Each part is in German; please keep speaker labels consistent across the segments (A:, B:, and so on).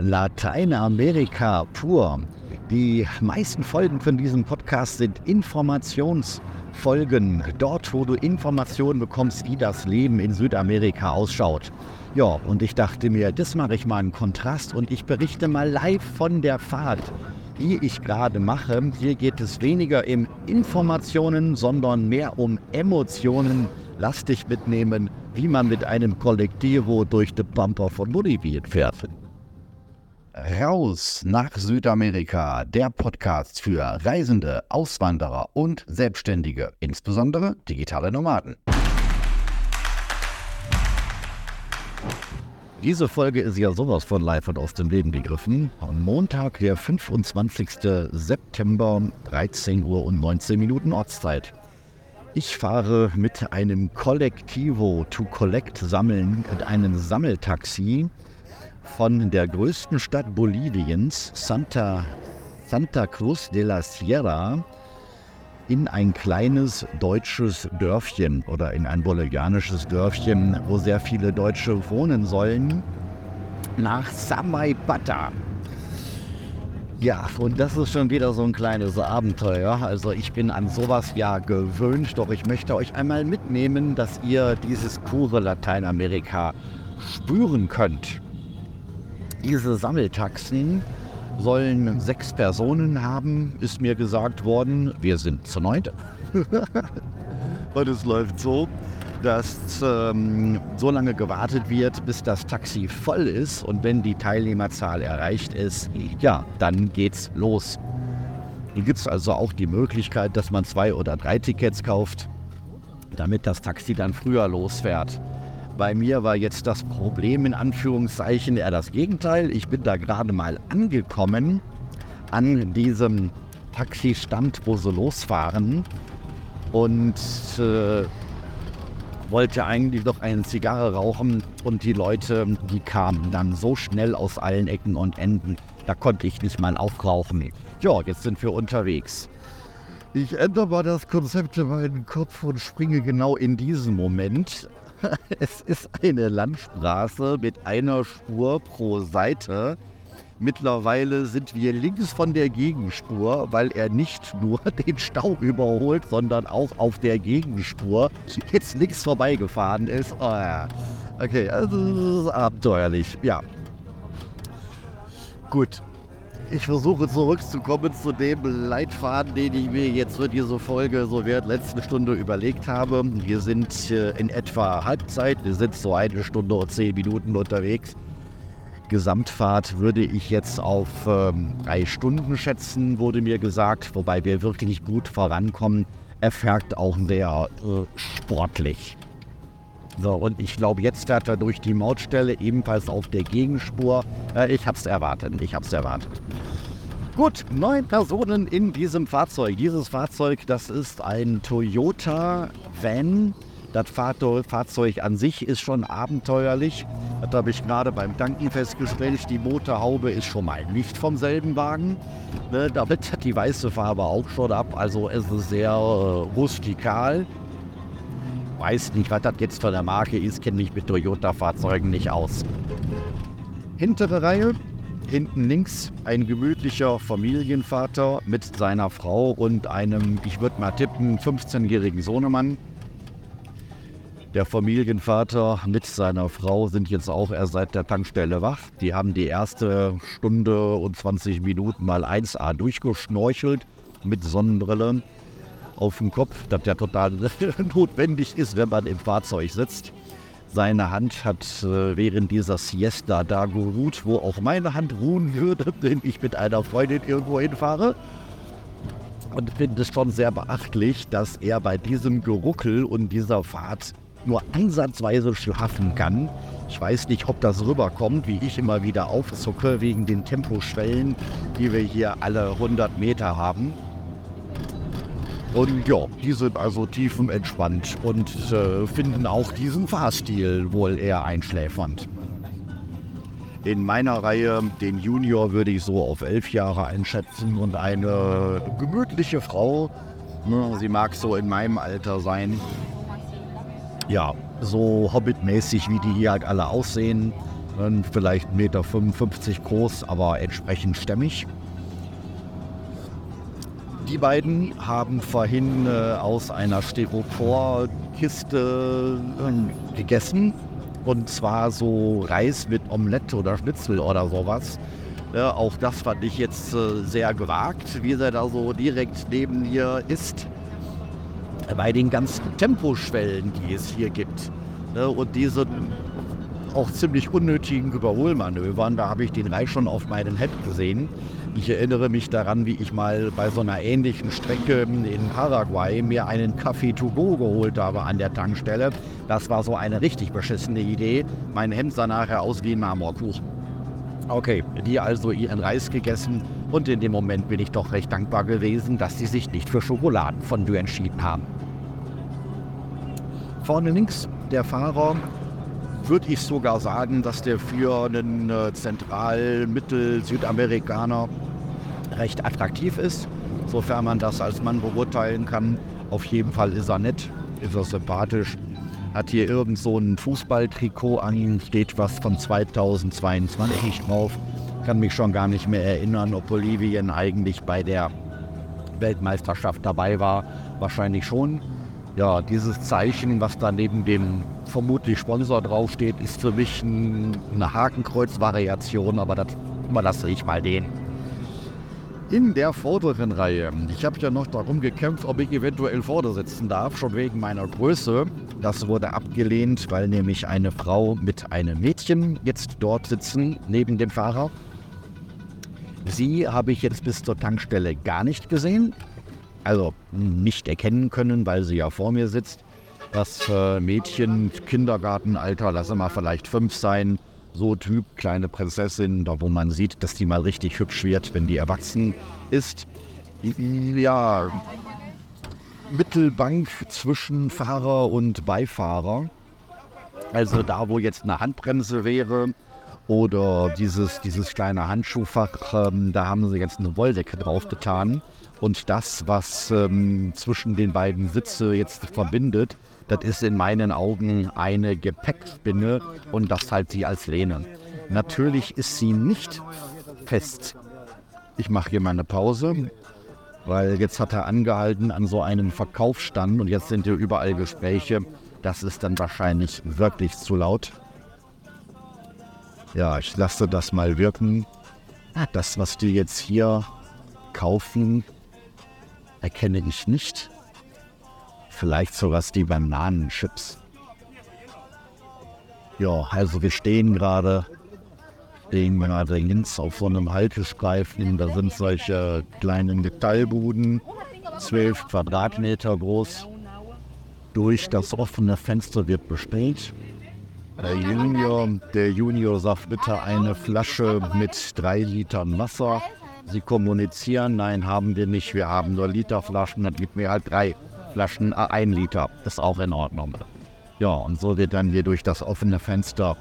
A: Lateinamerika pur. Die meisten Folgen von diesem Podcast sind Informationsfolgen. Dort, wo du Informationen bekommst, wie das Leben in Südamerika ausschaut. Ja, und ich dachte mir, das mache ich mal einen Kontrast und ich berichte mal live von der Fahrt, die ich gerade mache. Hier geht es weniger um Informationen, sondern mehr um Emotionen. Lass dich mitnehmen, wie man mit einem Kollektivo durch die Pampa von Bolivien fährt. Raus nach Südamerika, der Podcast für Reisende, Auswanderer und Selbstständige, insbesondere digitale Nomaden. Diese Folge ist ja sowas von live und aus dem Leben gegriffen. Am Montag, der 25. September, 13 Uhr und 19 Minuten Ortszeit. Ich fahre mit einem Kollektivo to Collect sammeln, mit einem Sammeltaxi von der größten Stadt Boliviens, Santa, Santa Cruz de la Sierra, in ein kleines deutsches Dörfchen oder in ein bolivianisches Dörfchen, wo sehr viele Deutsche wohnen sollen, nach Samaipata. Ja, und das ist schon wieder so ein kleines Abenteuer. Also ich bin an sowas ja gewöhnt, doch ich möchte euch einmal mitnehmen, dass ihr dieses pure Lateinamerika spüren könnt. Diese Sammeltaxen sollen sechs Personen haben, ist mir gesagt worden. Wir sind zu neunt. Und es läuft so, dass ähm, so lange gewartet wird, bis das Taxi voll ist. Und wenn die Teilnehmerzahl erreicht ist, ja, dann geht's los. Hier gibt es also auch die Möglichkeit, dass man zwei oder drei Tickets kauft, damit das Taxi dann früher losfährt. Bei mir war jetzt das Problem in Anführungszeichen eher das Gegenteil. Ich bin da gerade mal angekommen an diesem Taxistand, wo sie losfahren und äh, wollte eigentlich noch eine Zigarre rauchen und die Leute, die kamen dann so schnell aus allen Ecken und Enden, da konnte ich nicht mal aufrauchen. Ja, jetzt sind wir unterwegs. Ich ändere mal das Konzept in meinen Kopf und springe genau in diesen Moment es ist eine Landstraße mit einer Spur pro Seite. Mittlerweile sind wir links von der Gegenspur, weil er nicht nur den Stau überholt, sondern auch auf der Gegenspur jetzt links vorbeigefahren ist. Oh ja. Okay, also das ist abenteuerlich. Ja. Gut, ich versuche zurückzukommen zu dem Leitfaden, den ich mir jetzt für diese Folge so während letzten Stunde überlegt habe. Wir sind äh, in etwa Halbzeit, wir sind so eine Stunde und zehn Minuten unterwegs. Gesamtfahrt würde ich jetzt auf ähm, drei Stunden schätzen, wurde mir gesagt, wobei wir wirklich gut vorankommen. Er fährt auch sehr äh, sportlich. So, und ich glaube, jetzt fährt er durch die Mautstelle, ebenfalls auf der Gegenspur. Äh, ich habe es erwartet, ich habe es erwartet. Gut, neun Personen in diesem Fahrzeug. Dieses Fahrzeug, das ist ein Toyota Van. Das Fahrzeug an sich ist schon abenteuerlich. Das habe ich gerade beim Tanken festgestellt. Die Motorhaube ist schon mal nicht vom selben Wagen. Ne, damit die weiße Farbe auch schon ab. Also es ist sehr äh, rustikal weiß nicht, was das jetzt für eine Marke ist, kenne mich mit Toyota-Fahrzeugen nicht aus. Hintere Reihe, hinten links ein gemütlicher Familienvater mit seiner Frau und einem, ich würde mal tippen, 15-jährigen Sohnemann. Der Familienvater mit seiner Frau sind jetzt auch erst seit der Tankstelle wach. Die haben die erste Stunde und 20 Minuten mal 1A durchgeschnorchelt mit Sonnenbrille auf dem Kopf, das ja total notwendig ist, wenn man im Fahrzeug sitzt. Seine Hand hat äh, während dieser Siesta da geruht, wo auch meine Hand ruhen würde, wenn ich mit einer Freundin irgendwo hinfahre. Und finde es schon sehr beachtlich, dass er bei diesem Geruckel und dieser Fahrt nur ansatzweise schlafen kann. Ich weiß nicht, ob das rüberkommt, wie ich immer wieder aufzucke wegen den Temposchwellen, die wir hier alle 100 Meter haben. Und ja, die sind also tiefenentspannt und äh, finden auch diesen Fahrstil wohl eher einschläfernd. In meiner Reihe, den Junior würde ich so auf elf Jahre einschätzen und eine gemütliche Frau, ne, sie mag so in meinem Alter sein. Ja, so hobbitmäßig, wie die hier halt alle aussehen. vielleicht 1,55 Meter groß, aber entsprechend stämmig. Die beiden haben vorhin äh, aus einer Styroporkiste äh, gegessen. Und zwar so Reis mit Omelette oder Schnitzel oder sowas. Ja, auch das fand ich jetzt äh, sehr gewagt, wie er da so direkt neben mir ist. Bei den ganzen Temposchwellen, die es hier gibt. Ne, und diesen auch ziemlich unnötigen Überholmanövern, da habe ich den Reich schon auf meinen Head gesehen. Ich erinnere mich daran, wie ich mal bei so einer ähnlichen Strecke in Paraguay mir einen Kaffee to go geholt habe an der Tankstelle. Das war so eine richtig beschissene Idee. Mein Hemd sah nachher aus wie ein Marmorkuchen. Okay, die also ihren Reis gegessen und in dem Moment bin ich doch recht dankbar gewesen, dass sie sich nicht für Schokoladenfondue entschieden haben. Vorne links der Fahrer würde ich sogar sagen, dass der für einen äh, Zentral-Mittel-Südamerikaner recht attraktiv ist, sofern man das als Mann beurteilen kann. Auf jeden Fall ist er nett, ist er sympathisch, hat hier irgend so ein Fußballtrikot an, steht was von 2022 drauf. Kann mich schon gar nicht mehr erinnern, ob Bolivien eigentlich bei der Weltmeisterschaft dabei war. Wahrscheinlich schon. Ja, dieses Zeichen, was da neben dem vermutlich Sponsor draufsteht, ist für mich ein, eine Hakenkreuz-Variation, aber das überlasse ich mal den. In der vorderen Reihe. Ich habe ja noch darum gekämpft, ob ich eventuell vorne sitzen darf, schon wegen meiner Größe. Das wurde abgelehnt, weil nämlich eine Frau mit einem Mädchen jetzt dort sitzen, neben dem Fahrer. Sie habe ich jetzt bis zur Tankstelle gar nicht gesehen. Also nicht erkennen können, weil sie ja vor mir sitzt. Das äh, Mädchen, Kindergartenalter, lasse mal vielleicht fünf sein, so Typ kleine Prinzessin, da wo man sieht, dass die mal richtig hübsch wird, wenn die erwachsen ist. Ja, Mittelbank zwischen Fahrer und Beifahrer. Also da, wo jetzt eine Handbremse wäre oder dieses, dieses kleine Handschuhfach, ähm, da haben sie jetzt eine Wolldecke drauf getan. Und das, was ähm, zwischen den beiden Sitze jetzt verbindet, das ist in meinen Augen eine Gepäckspinne und das halt sie als Lehne. Natürlich ist sie nicht fest. Ich mache hier mal eine Pause, weil jetzt hat er angehalten an so einem Verkaufsstand und jetzt sind hier überall Gespräche. Das ist dann wahrscheinlich wirklich zu laut. Ja, ich lasse das mal wirken. Das, was die jetzt hier kaufen, erkenne ich nicht. Vielleicht sowas die Bananenchips. Ja, also wir stehen gerade stehen gerade links auf so einem Haltestreifen. Da sind solche kleinen Metallbuden, zwölf Quadratmeter groß. Durch das offene Fenster wird bestellt. Der Junior, der Junior sagt bitte eine Flasche mit drei Litern Wasser. Sie kommunizieren, nein, haben wir nicht. Wir haben nur Literflaschen, dann gibt mir halt drei. Flaschen, äh, ein Liter. Ist auch in Ordnung. Ja, und so wird dann hier durch das offene Fenster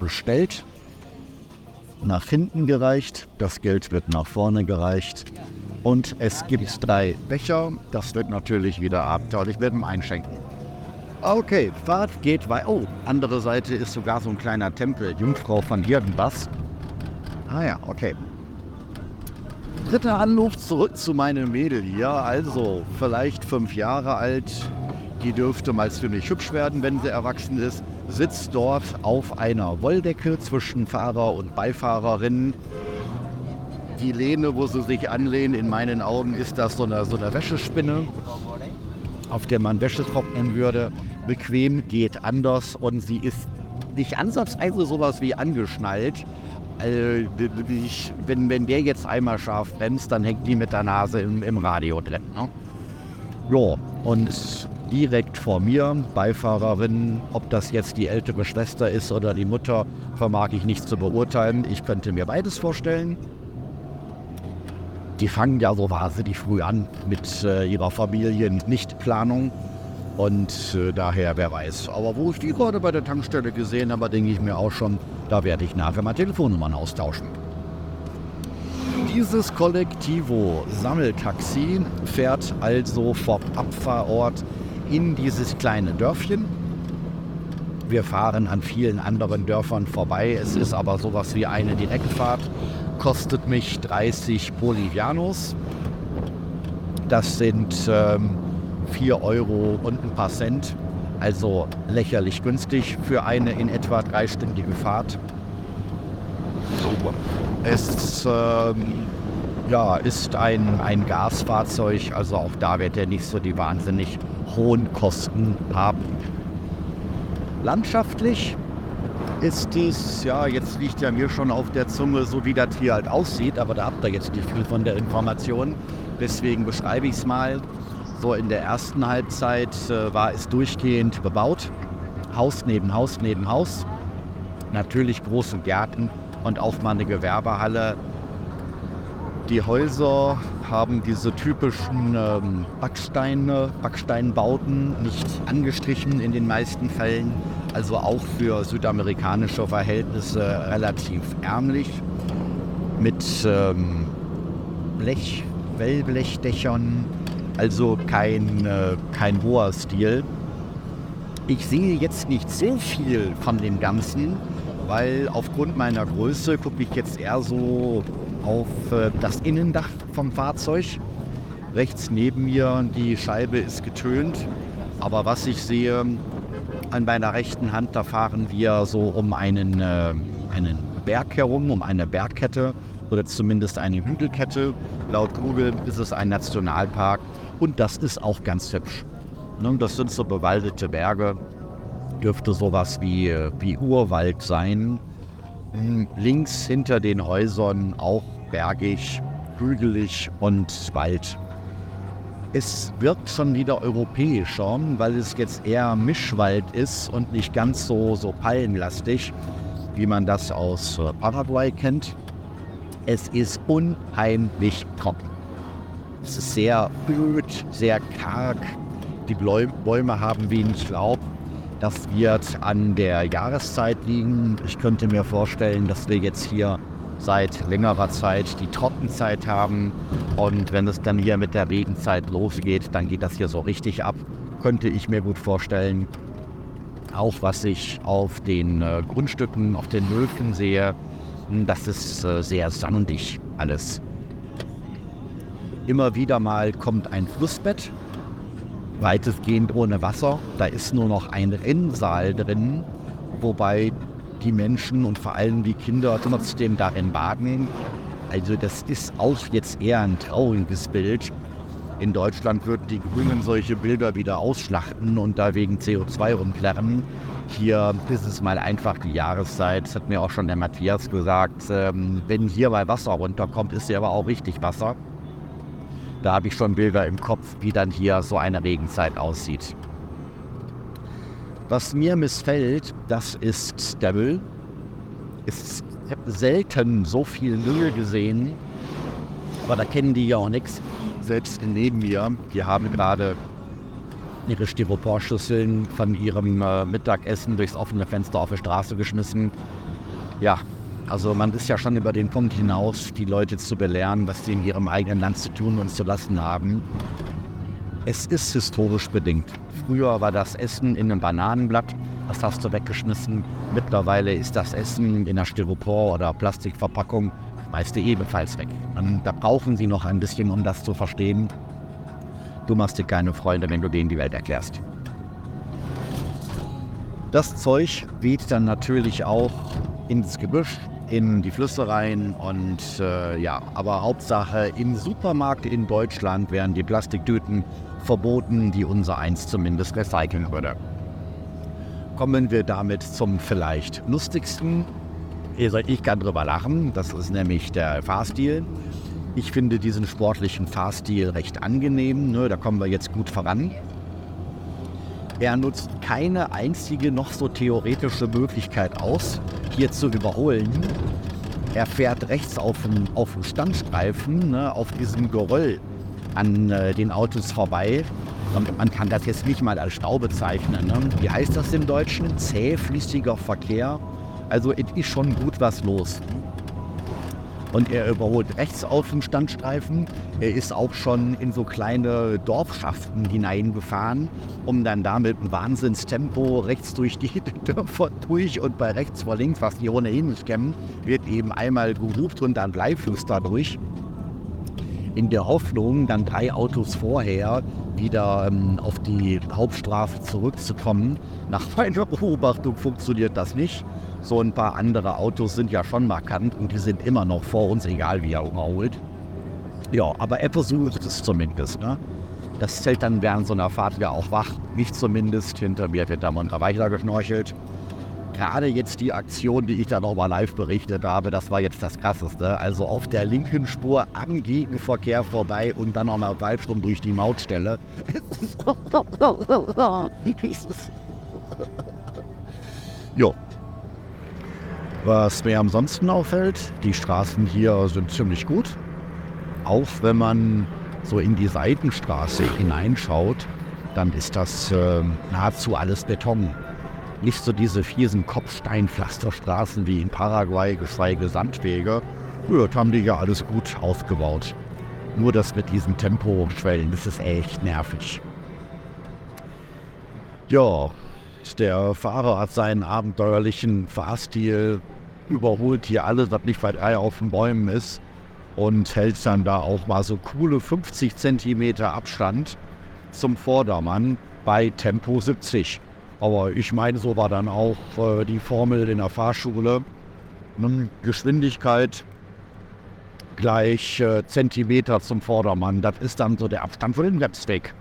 A: bestellt, nach hinten gereicht, das Geld wird nach vorne gereicht und es gibt drei Becher. Das wird natürlich wieder abenteuerlich mit dem Einschenken. Okay, Fahrt geht weiter. Oh, andere Seite ist sogar so ein kleiner Tempel, Jungfrau von Hirdenbass. Ah ja, okay dritter Anruf zurück zu meinem Mädel hier. Also vielleicht fünf Jahre alt. Die dürfte mal ziemlich hübsch werden, wenn sie erwachsen ist. Sitzt dort auf einer Wolldecke zwischen Fahrer und Beifahrerin. Die Lehne, wo sie sich anlehnen, in meinen Augen ist das so eine, so eine Wäschespinne, auf der man Wäsche trocknen würde. Bequem geht anders und sie ist nicht ansatzweise sowas wie angeschnallt. Also, ich, wenn, wenn der jetzt einmal scharf bremst, dann hängt die mit der Nase im, im Radio drin. Ne? Ja, und direkt vor mir, Beifahrerin, ob das jetzt die ältere Schwester ist oder die Mutter, vermag ich nicht zu beurteilen. Ich könnte mir beides vorstellen. Die fangen ja so wahnsinnig früh an mit äh, ihrer Familiennichtplanung. Und äh, daher, wer weiß. Aber wo ich die gerade bei der Tankstelle gesehen habe, denke ich mir auch schon, da werde ich nachher mal Telefonnummern austauschen. Dieses Kollektivo Sammeltaxi fährt also vom Abfahrort in dieses kleine Dörfchen. Wir fahren an vielen anderen Dörfern vorbei. Es ist aber sowas wie eine Direktfahrt. Kostet mich 30 Bolivianos. Das sind ähm, 4 Euro und ein paar Cent. Also lächerlich günstig für eine in etwa dreistündige Fahrt. Es ähm, ja, ist ein, ein Gasfahrzeug, also auch da wird er nicht so die wahnsinnig hohen Kosten haben. Landschaftlich ist dies, ja, jetzt liegt ja mir schon auf der Zunge, so wie das hier halt aussieht, aber da habt ihr jetzt nicht viel von der Information. Deswegen beschreibe ich es mal. So in der ersten Halbzeit äh, war es durchgehend bebaut. Haus neben Haus neben Haus. Natürlich große Gärten und auch mal eine Gewerbehalle die Häuser haben diese typischen ähm, Backsteine, Backsteinbauten nicht angestrichen in den meisten Fällen, also auch für südamerikanische Verhältnisse relativ ärmlich mit ähm, Blech, Wellblechdächern, also kein, äh, kein hoher Stil. Ich sehe jetzt nicht so viel von dem Ganzen, weil aufgrund meiner Größe gucke ich jetzt eher so auf äh, das Innendach vom Fahrzeug. Rechts neben mir die Scheibe ist getönt. Aber was ich sehe, an meiner rechten Hand, da fahren wir so um einen, äh, einen Berg herum, um eine Bergkette oder zumindest eine Hügelkette. Laut Google ist es ein Nationalpark und das ist auch ganz hübsch. Ne, das sind so bewaldete Berge, dürfte sowas wie, wie Urwald sein. Hm, links hinter den Häusern auch bergig, hügelig und Wald. Es wirkt schon wieder europäischer, weil es jetzt eher Mischwald ist und nicht ganz so, so palmenlastig, wie man das aus äh, Paraguay kennt. Es ist unheimlich trocken. Es ist sehr öd, sehr karg. Die Bäume haben wenig Laub. Das wird an der Jahreszeit liegen. Ich könnte mir vorstellen, dass wir jetzt hier seit längerer Zeit die Trockenzeit haben. Und wenn es dann hier mit der Regenzeit losgeht, dann geht das hier so richtig ab. Könnte ich mir gut vorstellen. Auch was ich auf den äh, Grundstücken, auf den Höfen sehe, hm, das ist äh, sehr sandig alles. Immer wieder mal kommt ein Flussbett, weitestgehend ohne Wasser. Da ist nur noch ein Rennsaal drin, wobei die Menschen und vor allem die Kinder trotzdem darin baden. Also das ist auch jetzt eher ein trauriges Bild. In Deutschland würden die Grünen solche Bilder wieder ausschlachten und da wegen CO2 rumklärren. Hier ist es mal einfach die Jahreszeit. Das hat mir auch schon der Matthias gesagt. Ähm, wenn hier mal Wasser runterkommt, ist ja aber auch richtig Wasser. Da habe ich schon Bilder im Kopf, wie dann hier so eine Regenzeit aussieht. Was mir missfällt, das ist der Müll. Ich habe selten so viel Müll gesehen, aber da kennen die ja auch nichts. Selbst neben mir, die haben gerade ihre Styroporschüsseln von ihrem äh, Mittagessen durchs offene Fenster auf die Straße geschmissen. Ja, also man ist ja schon über den Punkt hinaus, die Leute zu belehren, was sie in ihrem eigenen Land zu tun und zu lassen haben. Es ist historisch bedingt. Früher war das Essen in einem Bananenblatt, das hast du weggeschmissen. Mittlerweile ist das Essen in einer Styropor- oder Plastikverpackung meiste ebenfalls weg. Und da brauchen sie noch ein bisschen, um das zu verstehen. Du machst dir keine Freunde, wenn du denen die Welt erklärst. Das Zeug weht dann natürlich auch ins Gebüsch, in die Flüsse rein und äh, ja, aber Hauptsache im Supermarkt in Deutschland werden die Plastiktüten verboten, die unser eins zumindest recyceln würde. Kommen wir damit zum vielleicht lustigsten. Ich kann drüber lachen, das ist nämlich der Fahrstil. Ich finde diesen sportlichen Fahrstil recht angenehm, ne? da kommen wir jetzt gut voran. Er nutzt keine einzige noch so theoretische Möglichkeit aus, hier zu überholen. Er fährt rechts auf dem, auf dem Standstreifen, ne, auf diesem Geröll an äh, den Autos vorbei. Und man kann das jetzt nicht mal als Stau bezeichnen. Ne? Wie heißt das im Deutschen? Zähflüssiger Verkehr. Also es ist schon gut was los. Und er überholt rechts auf dem Standstreifen. Er ist auch schon in so kleine Dorfschaften hineingefahren, um dann da mit einem Wahnsinnstempo rechts durch die Dörfer durch und bei rechts vor links, was die ohnehin nicht kennen, wird eben einmal geruft und dann Bleifluss dadurch in der Hoffnung, dann drei Autos vorher wieder ähm, auf die Hauptstraße zurückzukommen. Nach meiner Beobachtung funktioniert das nicht. So ein paar andere Autos sind ja schon markant und die sind immer noch vor uns, egal wie er überholt. Ja, aber er versucht es zumindest. Ne? Das Zelt dann während so einer Fahrt ja auch wach. Mich zumindest. Hinter mir wird da munter weiter geschnorchelt gerade jetzt die Aktion, die ich da nochmal live berichtet habe, das war jetzt das Krasseste. Also auf der linken Spur am Gegenverkehr vorbei und dann nochmal Waldstrom durch die Mautstelle. jo. Was mir ansonsten auffällt, die Straßen hier sind ziemlich gut. Auch wenn man so in die Seitenstraße hineinschaut, dann ist das äh, nahezu alles Beton nicht so diese fiesen Kopfsteinpflasterstraßen wie in Paraguay, geschweige Sandwege. Ja, haben die ja alles gut ausgebaut. Nur das mit diesen Temposchwellen, das ist echt nervig. Ja, der Fahrer hat seinen abenteuerlichen Fahrstil, überholt hier alles, was nicht weit auf den Bäumen ist und hält dann da auch mal so coole 50 cm Abstand zum Vordermann bei Tempo 70. Aber ich meine, so war dann auch äh, die Formel in der Fahrschule. Geschwindigkeit gleich äh, Zentimeter zum Vordermann. Das ist dann so der Abstand von den Websweg.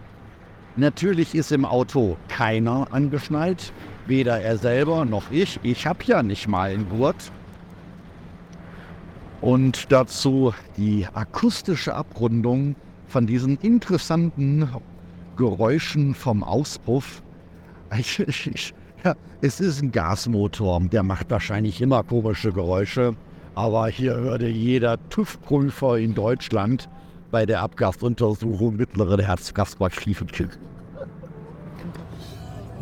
A: Natürlich ist im Auto keiner angeschnallt. Weder er selber noch ich. Ich habe ja nicht mal einen Gurt. Und dazu die akustische Abrundung von diesen interessanten Geräuschen vom Auspuff ja, es ist ein Gasmotor, der macht wahrscheinlich immer komische Geräusche. Aber hier würde jeder TÜV-Prüfer in Deutschland bei der Abgasuntersuchung mittleren Herzgasbachschiefen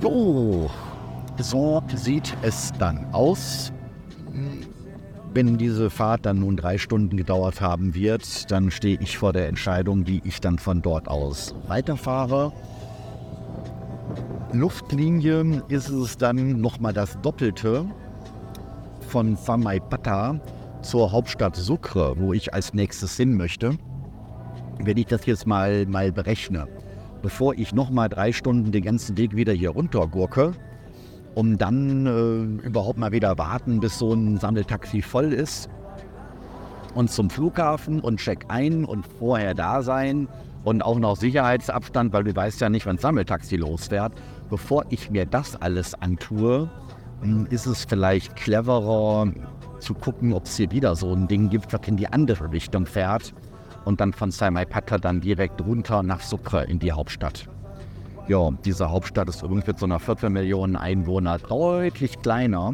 A: So, so sieht es dann aus. Wenn diese Fahrt dann nun drei Stunden gedauert haben wird, dann stehe ich vor der Entscheidung, wie ich dann von dort aus weiterfahre. Luftlinie ist es dann nochmal das Doppelte von Samaipata zur Hauptstadt Sucre, wo ich als nächstes hin möchte. Wenn ich das jetzt mal, mal berechne, bevor ich nochmal drei Stunden den ganzen Weg wieder hier runtergurke, um dann äh, überhaupt mal wieder warten, bis so ein Sammeltaxi voll ist und zum Flughafen und check ein und vorher da sein und auch noch Sicherheitsabstand, weil du weißt ja nicht, wann Sammeltaxi losfährt. Bevor ich mir das alles antue, hm, ist es vielleicht cleverer zu gucken, ob es hier wieder so ein Ding gibt, was in die andere Richtung fährt und dann von Saimaipata dann direkt runter nach Sucre in die Hauptstadt. Ja, diese Hauptstadt ist übrigens mit so einer Viertelmillion Einwohner deutlich kleiner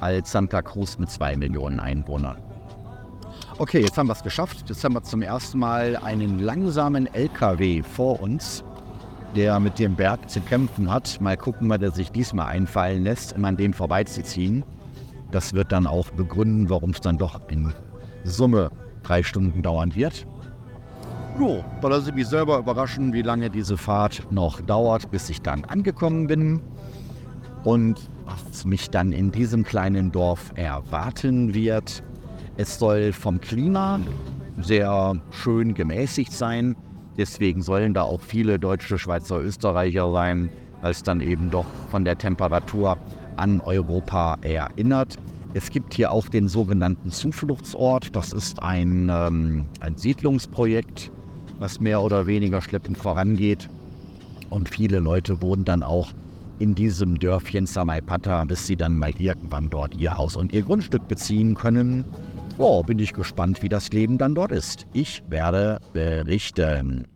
A: als Santa Cruz mit zwei Millionen Einwohnern. Okay, jetzt haben wir es geschafft. Jetzt haben wir zum ersten Mal einen langsamen LKW vor uns, der mit dem Berg zu kämpfen hat. Mal gucken, was er sich diesmal einfallen lässt, um an dem vorbeizuziehen. Das wird dann auch begründen, warum es dann doch in Summe drei Stunden dauern wird. Jo, da lasse ich mich selber überraschen, wie lange diese Fahrt noch dauert, bis ich dann angekommen bin. Und was mich dann in diesem kleinen Dorf erwarten wird, es soll vom Klima sehr schön gemäßigt sein. Deswegen sollen da auch viele Deutsche, Schweizer, Österreicher sein, weil es dann eben doch von der Temperatur an Europa erinnert. Es gibt hier auch den sogenannten Zufluchtsort. Das ist ein, ähm, ein Siedlungsprojekt, was mehr oder weniger schleppend vorangeht. Und viele Leute wohnen dann auch in diesem Dörfchen Samaipata, bis sie dann mal irgendwann dort ihr Haus und ihr Grundstück beziehen können. Oh, bin ich gespannt, wie das Leben dann dort ist. Ich werde berichten.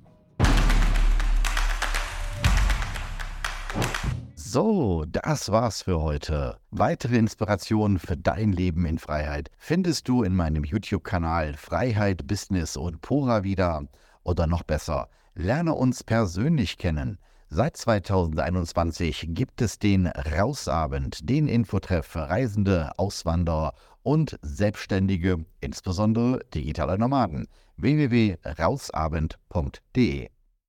A: So, das war's für heute. Weitere Inspirationen für dein Leben in Freiheit findest du in meinem YouTube-Kanal Freiheit, Business und Pura wieder. Oder noch besser, lerne uns persönlich kennen. Seit 2021 gibt es den Rausabend, den Infotreff für Reisende, Auswanderer und Selbstständige, insbesondere digitale Nomaden. www.rausabend.de